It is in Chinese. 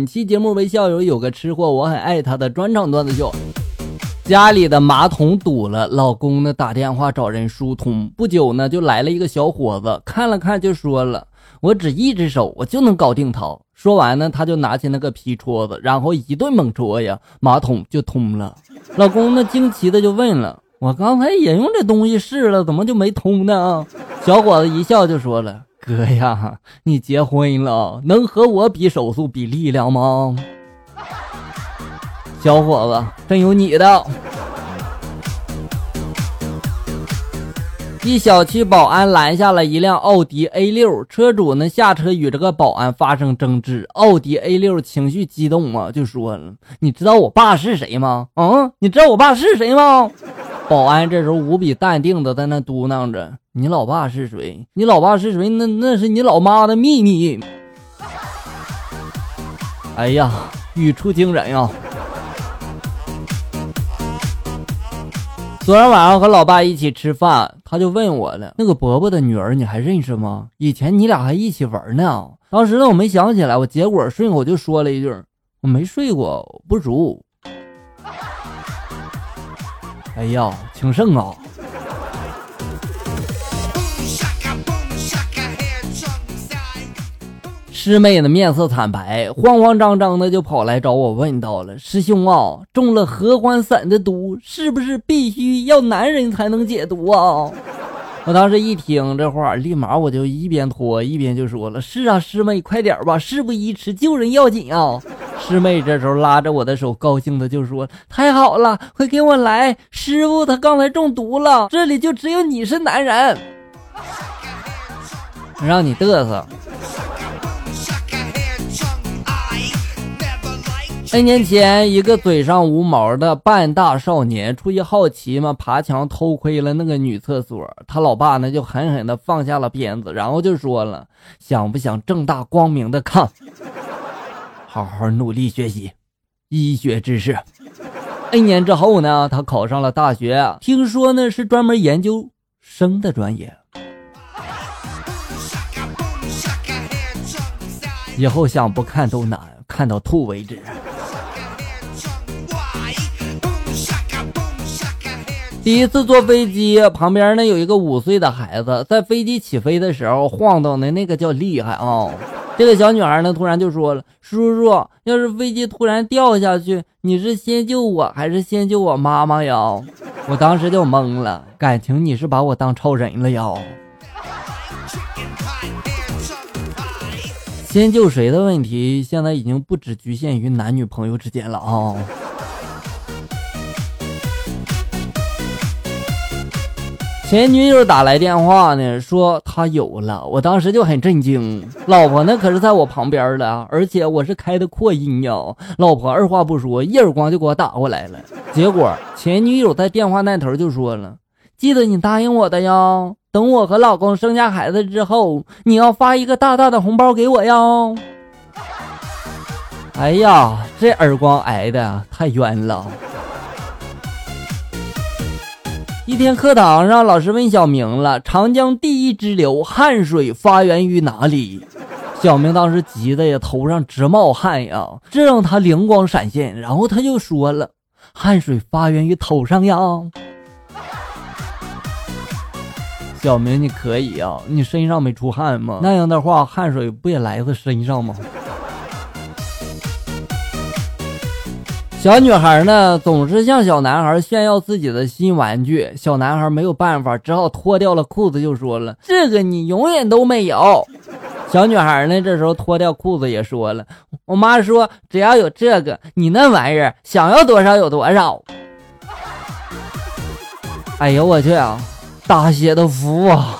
本期节目为校友有个吃货，我很爱他的专场段子秀。家里的马桶堵了，老公呢打电话找人疏通。不久呢，就来了一个小伙子，看了看就说了：“我只一只手，我就能搞定他。”说完呢，他就拿起那个皮戳子，然后一顿猛戳呀，马桶就通了。老公呢惊奇的就问了：“我刚才也用这东西试了，怎么就没通呢？”小伙子一笑就说了：“哥呀，你结婚了，能和我比手速比力量吗？” 小伙子，真有你的！一小区保安拦下了一辆奥迪 A 六，车主呢下车与这个保安发生争执，奥迪 A 六情绪激动啊，就说了：“你知道我爸是谁吗？嗯，你知道我爸是谁吗？”保安这时候无比淡定的在那嘟囔着：“你老爸是谁？你老爸是谁？那那是你老妈的秘密。”哎呀，语出惊人呀！昨天晚上和老爸一起吃饭，他就问我了：“那个伯伯的女儿你还认识吗？以前你俩还一起玩呢。”当时呢，我没想起来，我结果顺口就说了一句：“我没睡过，不熟。”哎呀，情圣啊！师妹的面色惨白，慌慌张张的就跑来找我，问到了：“师兄啊，中了合欢散的毒，是不是必须要男人才能解毒啊？” 我当时一听这话，立马我就一边脱一边就说了：“是啊，师妹，快点吧，事不宜迟，救人要紧啊！”师妹这时候拉着我的手，高兴的就说：“太好了，快给我来，师傅他刚才中毒了，这里就只有你是男人，让你嘚瑟。” N 年前，一个嘴上无毛的半大少年出于好奇嘛，爬墙偷窥了那个女厕所。他老爸呢，就狠狠的放下了鞭子，然后就说了：“想不想正大光明的看？好好努力学习医学知识。”N 年之后呢，他考上了大学，听说呢是专门研究生的专业。以后想不看都难，看到吐为止。第一次坐飞机，旁边呢有一个五岁的孩子，在飞机起飞的时候晃荡的那个叫厉害啊！这个小女孩呢突然就说了：“叔叔，要是飞机突然掉下去，你是先救我还是先救我妈妈呀？”我当时就懵了，感情你是把我当超人了呀？先救谁的问题，现在已经不只局限于男女朋友之间了啊！前女友打来电话呢，说她有了，我当时就很震惊。老婆呢可是在我旁边的，而且我是开的扩音呀。老婆二话不说，一耳光就给我打过来了。结果前女友在电话那头就说了：“记得你答应我的呀，等我和老公生下孩子之后，你要发一个大大的红包给我呀。”哎呀，这耳光挨的太冤了。一天课堂上，老师问小明了：“长江第一支流汉水发源于哪里？”小明当时急的呀，头上直冒汗呀，这让他灵光闪现，然后他就说了：“汗水发源于头上呀。”小明，你可以呀，你身上没出汗吗？那样的话，汗水不也来自身上吗？小女孩呢，总是向小男孩炫耀自己的新玩具。小男孩没有办法，只好脱掉了裤子，就说了：“这个你永远都没有。”小女孩呢，这时候脱掉裤子也说了：“我妈说，只要有这个，你那玩意儿想要多少有多少。”哎呦我去啊，大写的服啊！